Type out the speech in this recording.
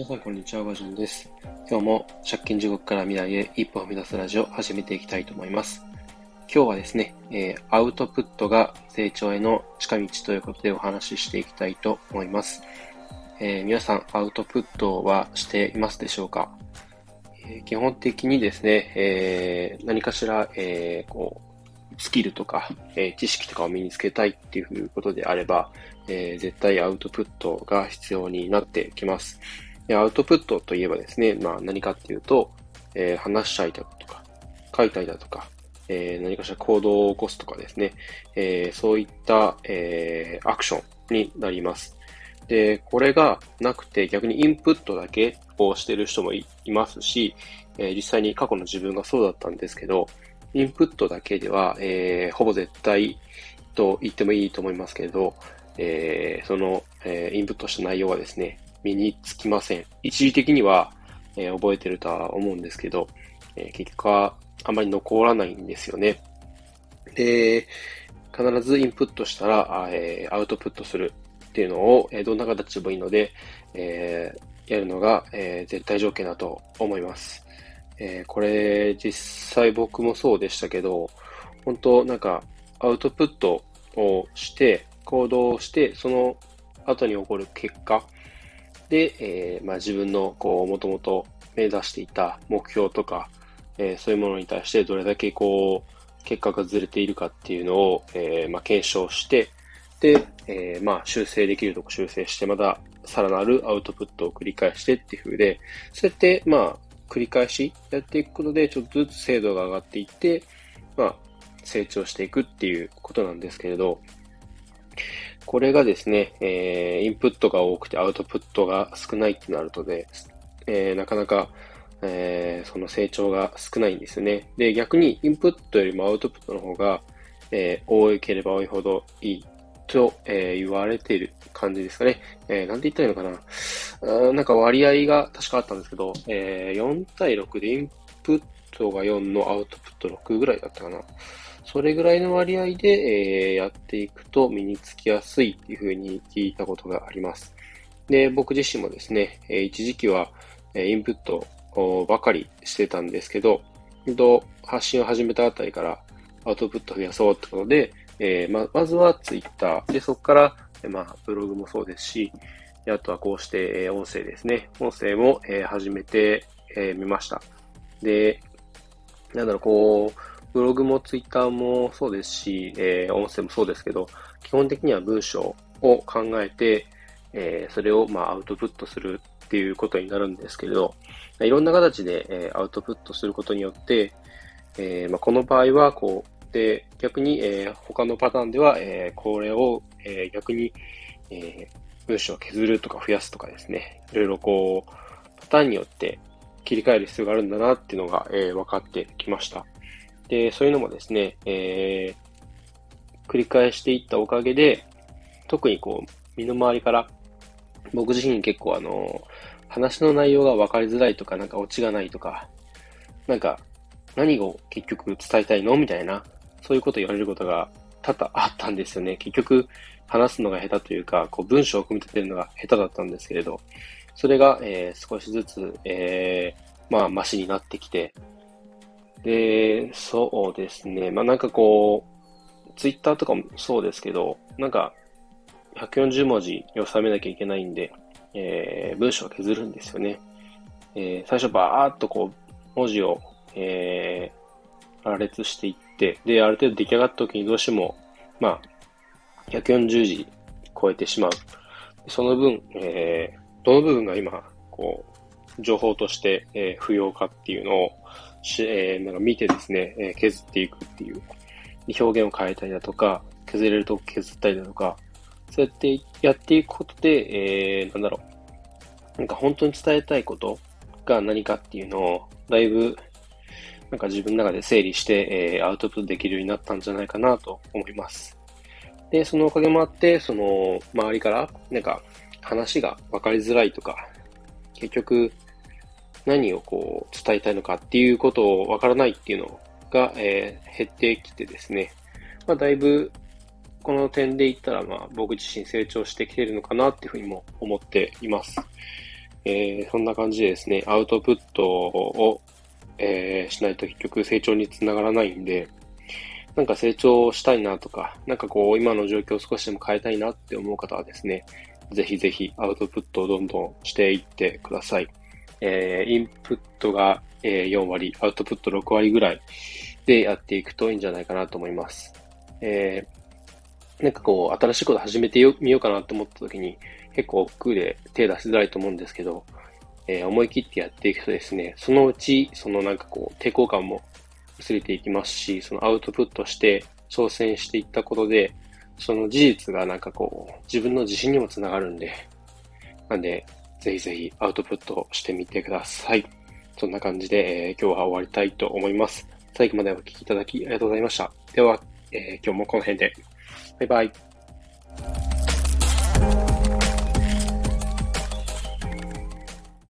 皆さん、こんにちは。バジョンです。今日も借金地獄から未来へ一歩を目指すラジオを始めていきたいと思います。今日はですね、えー、アウトプットが成長への近道ということでお話ししていきたいと思います。えー、皆さん、アウトプットはしていますでしょうか、えー、基本的にですね、え何かしら、えこう、スキルとか、え、知識とかを身につけたいっていうことであれば、え、絶対アウトプットが必要になってきます。でアウトプットといえばですね、まあ何かっていうと、えー、話したいだとか、書いたりだとか、えー、何かしら行動を起こすとかですね、えー、そういった、え、アクションになります。で、これがなくて逆にインプットだけをしてる人もいますし、え、実際に過去の自分がそうだったんですけど、インプットだけでは、え、ほぼ絶対と言ってもいいと思いますけれど、え、その、え、インプットした内容はですね、身につきません。一時的には、えー、覚えてるとは思うんですけど、えー、結果あまり残らないんですよね。で、必ずインプットしたら、えー、アウトプットするっていうのを、え、どんな形でもいいので、え、やるのが、え、絶対条件だと思います。え、これ実際僕もそうでしたけど、本当なんかアウトプットをして、行動をして、その後に起こる結果で、えー、まあ、自分のこう、もともと目指していた目標とか、えー、そういうものに対してどれだけこう、結果がずれているかっていうのを、えまあ、検証して、で、えまあ、修正できるとこ修正して、またさらなるアウトプットを繰り返してっていう風で、そうやって、まあ、繰り返しやっていくことで、ちょっとずつ精度が上がっていって、まあ、成長していくっていうことなんですけれど、これがですね、えー、インプットが多くてアウトプットが少ないってなるとで、えー、なかなか、えー、その成長が少ないんですよね。で、逆にインプットよりもアウトプットの方が、えー、多ければ多いほどいいと、えー、言われている感じですかね。えー、なんて言ったらいいのかな。あなんか割合が確かあったんですけど、えー、4対6でインプットが4のアウトプット6ぐらいだったかな。それぐらいの割合で、えー、やっていくと身につきやすいっていうふうに聞いたことがあります。で、僕自身もですね、えー、一時期は、え、インプットばかりしてたんですけど、発信を始めたあたりからアウトプット増やそうってことで、えー、ま、まずはツイッター。で、そこから、えまあ、ブログもそうですし、あとはこうして、え、音声ですね。音声も、え、始めてみ、えー、ました。で、なんだろう、こう、ブログもツイッターもそうですし、えー、音声もそうですけど、基本的には文章を考えて、えー、それを、まあ、アウトプットするっていうことになるんですけれど、いろんな形で、えー、アウトプットすることによって、えーまあ、この場合は、こう、で、逆に、えー、他のパターンでは、えー、これを、えー、逆に、えー、文章を削るとか増やすとかですね、いろいろこう、パターンによって切り替える必要があるんだなっていうのが、えー、分かってきました。で、そういうのもですね、えー、繰り返していったおかげで、特にこう、身の回りから、僕自身結構あの、話の内容が分かりづらいとか、なんかオチがないとか、なんか、何を結局伝えたいの？みたいな、そういうこと言われることが多々あったんですよね。結局、話すのが下手というか、こう文章を組み立てるのが下手だったんですけれど、それが、えー、少しずつ、えー、まあ、マシになってきて、で、そうですね。まあ、なんかこう、ツイッターとかもそうですけど、なんか、140文字を収めなきゃいけないんで、えー、文章を削るんですよね。えー、最初バーっとこう、文字を、えー、羅列していって、で、ある程度出来上がった時にどうしても、まあ、140字超えてしまう。その分、えー、どの部分が今、こう、情報として、えー、不要かっていうのをし、えー、なんか見てですね、えー、削っていくっていう。表現を変えたりだとか、削れると削ったりだとか、そうやってやっていくことで、えー、なんだろう。なんか本当に伝えたいことが何かっていうのを、だいぶなんか自分の中で整理して、えー、アウトプットできるようになったんじゃないかなと思います。で、そのおかげもあって、その、周りから、なんか、話が分かりづらいとか、結局、何をこう、伝えたいのかっていうことを分からないっていうのが、えー、減ってきてですね、まあ、だいぶ、この点で言ったら、まあ、僕自身成長してきてるのかなっていうふうにも思っています。えー、そんな感じでですね、アウトプットを、えー、しないと結局成長につながらないんで、なんか成長したいなとか、なんかこう、今の状況を少しでも変えたいなって思う方はですね、ぜひぜひアウトプットをどんどんしていってください。えー、インプットが、えー、4割、アウトプット6割ぐらいでやっていくといいんじゃないかなと思います。えー、なんかこう、新しいこと始めてみようかなと思った時に、結構億劫で手出しづらいと思うんですけど、えー、思い切ってやっていくとですね、そのうち、そのなんかこう、抵抗感も薄れていきますし、そのアウトプットして挑戦していったことで、その事実がなんかこう、自分の自信にもつながるんで、なんで、ぜひぜひアウトプットしてみてください。そんな感じで、えー、今日は終わりたいと思います。最後までお聴きいただきありがとうございました。では、えー、今日もこの辺で。バイバイ。